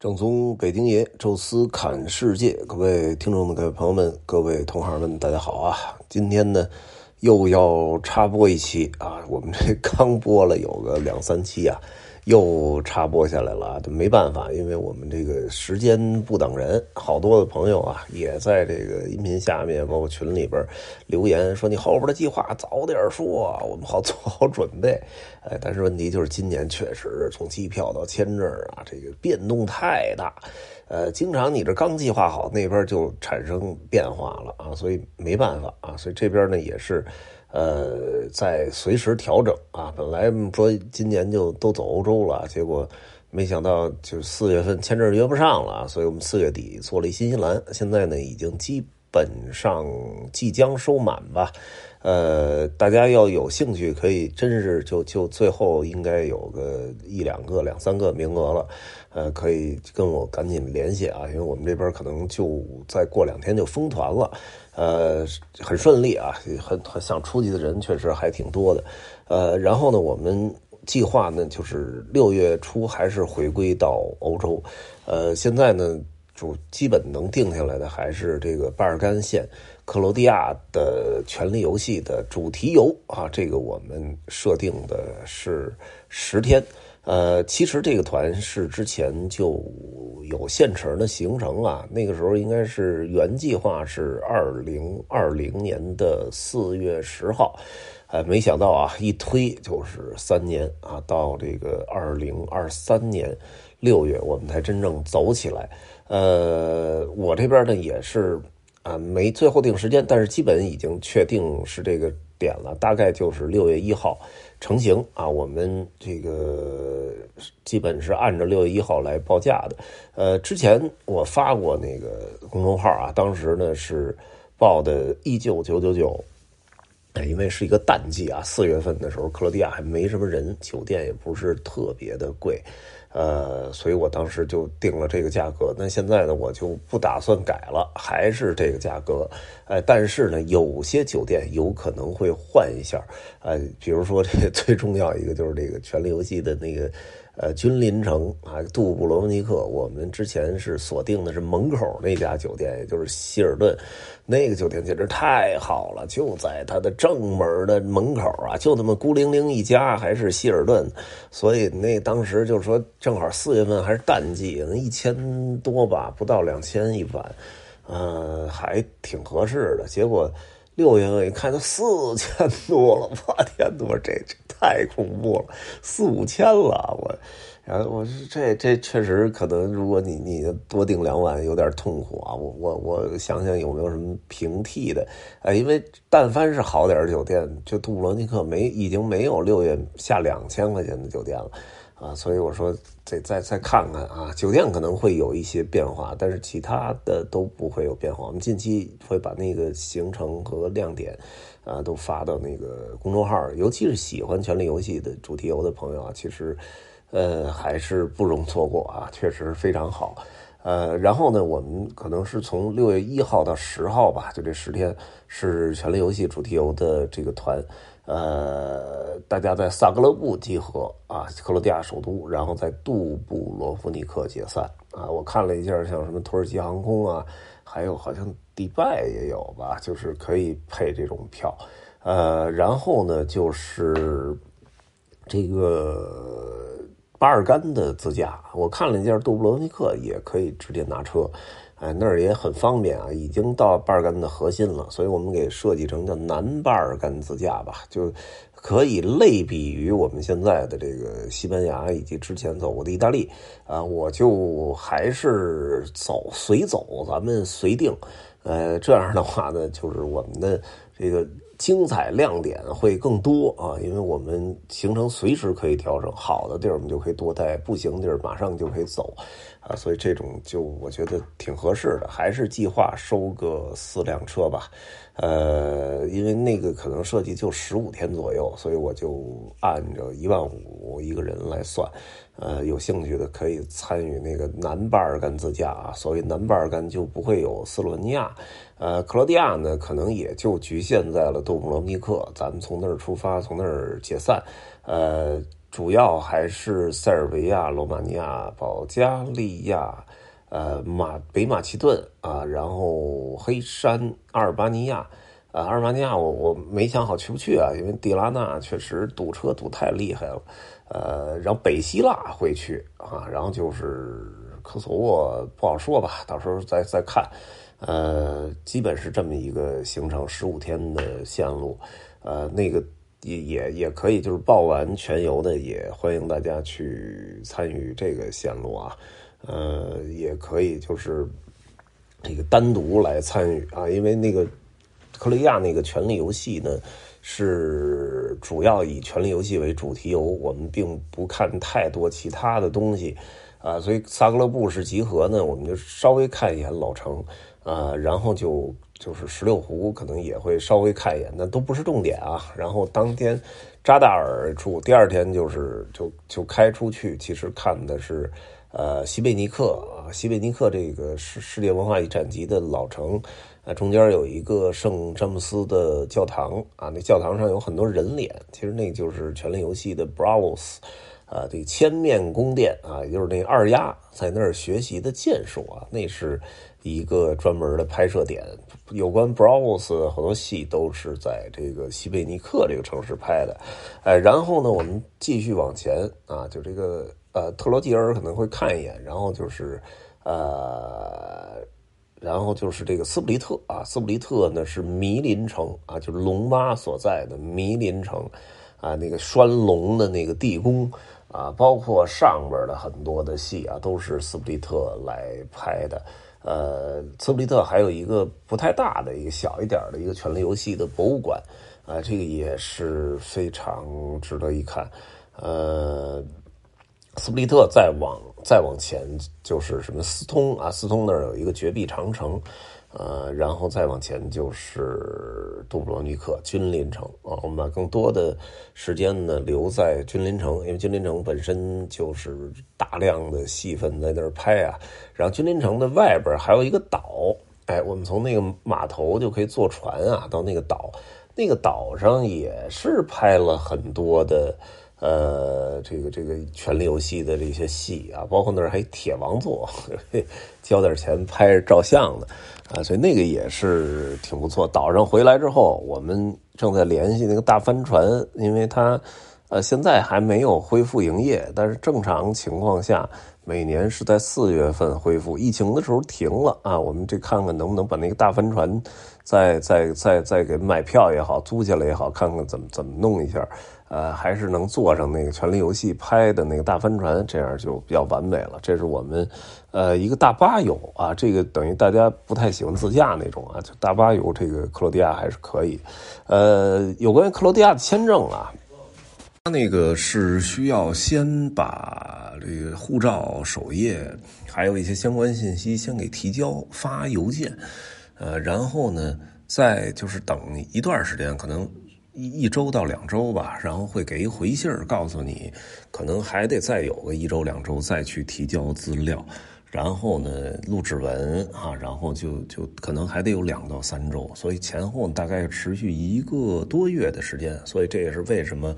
正宗北京爷，宙斯侃世界，各位听众的、各位朋友们、各位同行们，大家好啊！今天呢，又要插播一期啊，我们这刚播了有个两三期啊。又插播下来了，没办法，因为我们这个时间不等人，好多的朋友啊，也在这个音频下面，包括群里边留言说：“你后边的计划早点说，我们好做好准备。”哎，但是问题就是今年确实从机票到签证啊，这个变动太大，呃，经常你这刚计划好，那边就产生变化了啊，所以没办法啊，所以这边呢也是。呃，在随时调整啊！本来说今年就都走欧洲了，结果没想到就四月份签证约不上了，所以我们四月底做了一新西兰，现在呢已经基本上即将收满吧。呃，大家要有兴趣，可以真是就就最后应该有个一两个、两三个名额了。呃，可以跟我赶紧联系啊，因为我们这边可能就再过两天就封团了。呃，很顺利啊，很很想出去的人确实还挺多的。呃，然后呢，我们计划呢就是六月初还是回归到欧洲。呃，现在呢就基本能定下来的还是这个巴尔干线克罗地亚的权力游戏的主题游啊，这个我们设定的是十天。呃，其实这个团是之前就有现成的行程啊。那个时候应该是原计划是二零二零年的四月十号，呃，没想到啊，一推就是三年啊，到这个二零二三年六月我们才真正走起来。呃，我这边呢也是啊，没最后定时间，但是基本已经确定是这个点了，大概就是六月一号。成型啊！我们这个基本是按照六月一号来报价的。呃，之前我发过那个公众号啊，当时呢是报的一九九九九，因为是一个淡季啊，四月份的时候克罗地亚还没什么人，酒店也不是特别的贵。呃，所以我当时就定了这个价格。那现在呢，我就不打算改了，还是这个价格。呃，但是呢，有些酒店有可能会换一下。呃，比如说这最重要一个就是这个《权力游戏》的那个。呃，君临城啊，杜布罗夫尼克，我们之前是锁定的是门口那家酒店，也就是希尔顿，那个酒店简直太好了，就在它的正门的门口啊，就那么孤零零一家，还是希尔顿，所以那当时就是说，正好四月份还是淡季，一千多吧，不到两千一晚，呃，还挺合适的。结果六月份一看，都四千多了，我天，多这这。太恐怖了，四五千了，我，然后我说这这确实可能，如果你你多订两晚有点痛苦啊，我我我想想有没有什么平替的，呃，因为但凡是好点酒店，就杜布罗尼克没已经没有六月下两千块钱的酒店了。啊，所以我说再再再看看啊，酒店可能会有一些变化，但是其他的都不会有变化。我们近期会把那个行程和亮点啊都发到那个公众号，尤其是喜欢《权力游戏》的主题游的朋友啊，其实呃还是不容错过啊，确实非常好。呃，然后呢，我们可能是从六月一号到十号吧，就这十天是《权力游戏》主题游的这个团。呃，大家在萨格勒布集合啊，克罗地亚首都，然后在杜布罗夫尼克解散啊。我看了一下，像什么土耳其航空啊，还有好像迪拜也有吧，就是可以配这种票。呃，然后呢，就是这个巴尔干的自驾，我看了一下，杜布罗夫尼克也可以直接拿车。哎，那儿也很方便啊，已经到巴尔干的核心了，所以我们给设计成叫南巴尔干自驾吧，就可以类比于我们现在的这个西班牙以及之前走过的意大利啊。我就还是走随走，咱们随定，呃，这样的话呢，就是我们的这个。精彩亮点会更多啊，因为我们行程随时可以调整，好的地儿我们就可以多待，不行地儿马上就可以走，啊，所以这种就我觉得挺合适的，还是计划收个四辆车吧，呃，因为那个可能设计就十五天左右，所以我就按照一万五一个人来算。呃，有兴趣的可以参与那个南巴尔干自驾啊。所谓南巴尔干就不会有斯洛文尼亚，呃，克罗地亚呢可能也就局限在了杜布罗尼克。咱们从那儿出发，从那儿解散。呃，主要还是塞尔维亚、罗马尼亚、保加利亚、呃马北马其顿啊，然后黑山、阿尔巴尼亚。啊，阿尔巴尼亚我我没想好去不去啊，因为蒂拉纳确实堵车堵太厉害了。呃，然后北希腊会去啊，然后就是科索沃不好说吧，到时候再再看。呃，基本是这么一个行程，十五天的线路。呃，那个也也也可以，就是报完全游的，也欢迎大家去参与这个线路啊。呃，也可以就是这个单独来参与啊，因为那个。克罗地亚那个权力游戏呢，是主要以权力游戏为主题游，我们并不看太多其他的东西，啊，所以萨格勒布是集合呢，我们就稍微看一眼老城，呃，然后就就是十六湖可能也会稍微看一眼，那都不是重点啊。然后当天扎达尔住，第二天就是就就开出去，其实看的是呃西贝尼克啊，西贝尼克这个世世界文化遗产级的老城。啊，中间有一个圣詹姆斯的教堂啊，那教堂上有很多人脸，其实那就是《权力游戏》的 Bravos，啊，这千面宫殿啊，也就是那二丫在那儿学习的剑术啊，那是一个专门的拍摄点。有关 Bravos 很多戏都是在这个西贝尼克这个城市拍的。哎，然后呢，我们继续往前啊，就这个呃特罗吉尔可能会看一眼，然后就是呃。然后就是这个斯普利特啊，斯普利特呢是迷林城啊，就是龙妈所在的迷林城啊，那个拴龙的那个地宫啊，包括上边的很多的戏啊，都是斯普利特来拍的。呃，斯普利特还有一个不太大的一个小一点的一个权力游戏的博物馆啊，这个也是非常值得一看。呃，斯普利特再往。再往前就是什么斯通啊，斯通那儿有一个绝壁长城，呃，然后再往前就是杜布罗尼克君临城啊。我们把更多的时间呢留在君临城，因为君临城本身就是大量的戏份在那儿拍啊。然后君临城的外边还有一个岛，哎，我们从那个码头就可以坐船啊到那个岛，那个岛上也是拍了很多的。呃，这个这个权力游戏的这些戏啊，包括那儿还铁王座，交点钱拍照相的啊，所以那个也是挺不错。岛上回来之后，我们正在联系那个大帆船，因为它呃现在还没有恢复营业，但是正常情况下每年是在四月份恢复。疫情的时候停了啊，我们这看看能不能把那个大帆船再再再再给买票也好，租下来也好，看看怎么怎么弄一下。呃，还是能坐上那个《权力游戏》拍的那个大帆船，这样就比较完美了。这是我们，呃，一个大巴游啊，这个等于大家不太喜欢自驾那种啊，就大巴游这个克罗地亚还是可以。呃，有关于克罗地亚的签证啊，他那个是需要先把这个护照首页还有一些相关信息先给提交发邮件，呃，然后呢，再就是等一段时间，可能。一一周到两周吧，然后会给一回信儿，告诉你，可能还得再有个一周两周再去提交资料，然后呢录指纹啊，然后就就可能还得有两到三周，所以前后大概持续一个多月的时间，所以这也是为什么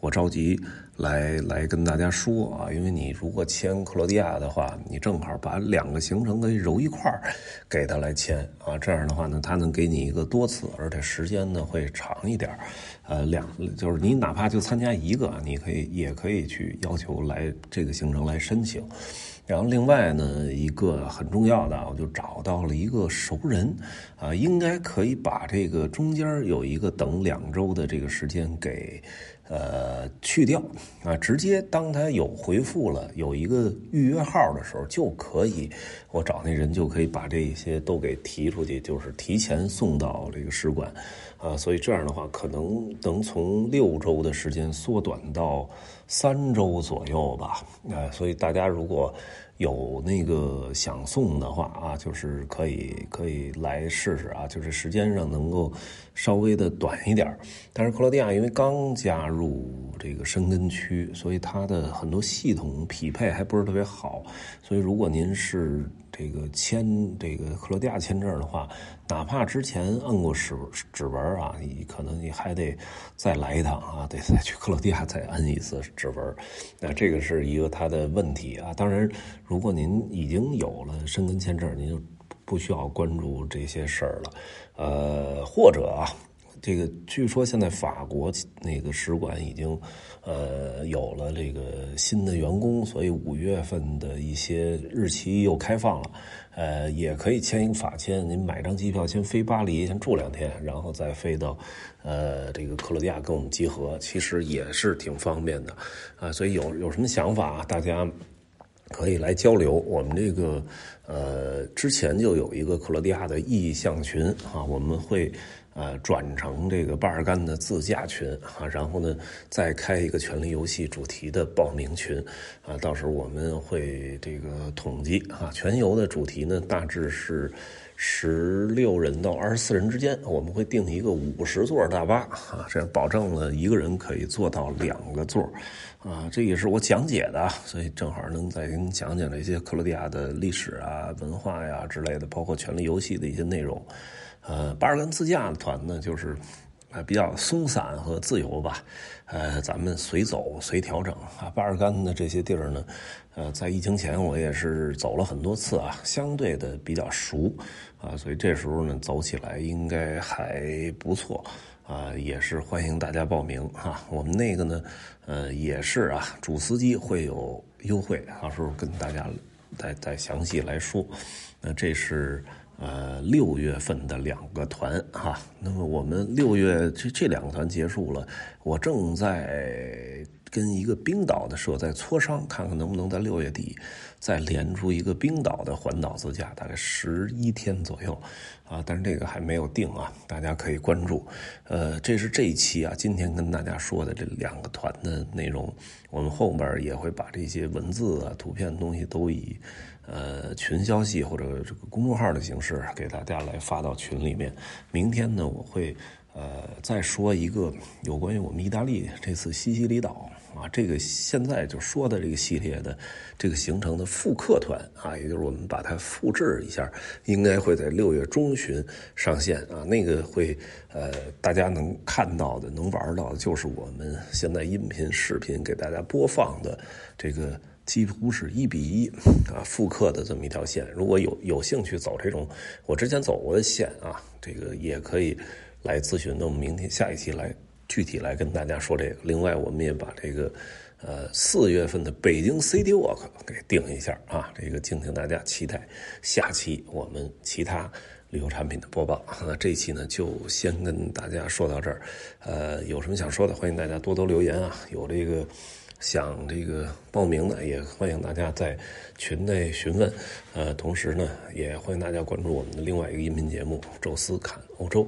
我着急。来来跟大家说啊，因为你如果签克罗地亚的话，你正好把两个行程给揉一块儿，给他来签啊，这样的话呢，他能给你一个多次，而且时间呢会长一点呃，两就是你哪怕就参加一个，你可以也可以去要求来这个行程来申请。然后另外呢，一个很重要的，我就找到了一个熟人啊，应该可以把这个中间有一个等两周的这个时间给。呃，去掉啊，直接当他有回复了，有一个预约号的时候，就可以，我找那人就可以把这些都给提出去，就是提前送到这个使馆，啊，所以这样的话，可能能从六周的时间缩短到三周左右吧，啊，所以大家如果。有那个想送的话啊，就是可以可以来试试啊，就是时间上能够稍微的短一点但是克罗地亚因为刚加入这个申根区，所以它的很多系统匹配还不是特别好。所以如果您是这个签这个克罗地亚签证的话，哪怕之前摁过指指纹啊，你可能你还得再来一趟啊，得再去克罗地亚再摁一次指纹。那这个是一个他的问题啊。当然，如果您已经有了申根签证，您就不需要关注这些事儿了。呃，或者啊。这个据说现在法国那个使馆已经，呃，有了这个新的员工，所以五月份的一些日期又开放了，呃，也可以签一个法签，您买张机票先飞巴黎，先住两天，然后再飞到，呃，这个克罗地亚跟我们集合，其实也是挺方便的，啊，所以有有什么想法，大家可以来交流。我们这个，呃，之前就有一个克罗地亚的意向群啊，我们会。呃，转成这个巴尔干的自驾群啊，然后呢，再开一个权力游戏主题的报名群啊，到时候我们会这个统计啊，全游的主题呢大致是十六人到二十四人之间，我们会定一个五十座大巴啊，这样保证了一个人可以坐到两个座啊，这也是我讲解的，所以正好能再给你讲讲这些克罗地亚的历史啊、文化呀之类的，包括权力游戏的一些内容。呃，巴尔干自驾团呢，就是呃比较松散和自由吧，呃，咱们随走随调整啊。巴尔干的这些地儿呢，呃，在疫情前我也是走了很多次啊，相对的比较熟啊，所以这时候呢，走起来应该还不错啊，也是欢迎大家报名哈。我们那个呢，呃，也是啊，主司机会有优惠，到时候跟大家再再详细来说。那这是。呃，六月份的两个团哈，那么我们六月这这两个团结束了，我正在跟一个冰岛的社在磋商，看看能不能在六月底再连出一个冰岛的环岛自驾，大概十一天左右啊，但是这个还没有定啊，大家可以关注。呃，这是这一期啊，今天跟大家说的这两个团的内容，我们后边也会把这些文字啊、图片东西都以。呃，群消息或者这个公众号的形式给大家来发到群里面。明天呢，我会呃再说一个有关于我们意大利这次西西里岛啊，这个现在就说的这个系列的这个行程的复刻团啊，也就是我们把它复制一下，应该会在六月中旬上线啊。那个会呃大家能看到的、能玩到的，就是我们现在音频、视频给大家播放的这个。几乎是一比一啊复刻的这么一条线，如果有有兴趣走这种我之前走过的线啊，这个也可以来咨询。那我们明天下一期来具体来跟大家说这个。另外，我们也把这个呃四月份的北京 City Walk 给定一下啊，这个敬请大家期待下期我们其他旅游产品的播报。那这一期呢就先跟大家说到这儿，呃，有什么想说的，欢迎大家多多留言啊，有这个。想这个报名的，也欢迎大家在群内询问。呃，同时呢，也欢迎大家关注我们的另外一个音频节目《宙斯侃欧洲》。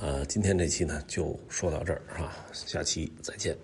呃，今天这期呢就说到这儿啊，下期再见。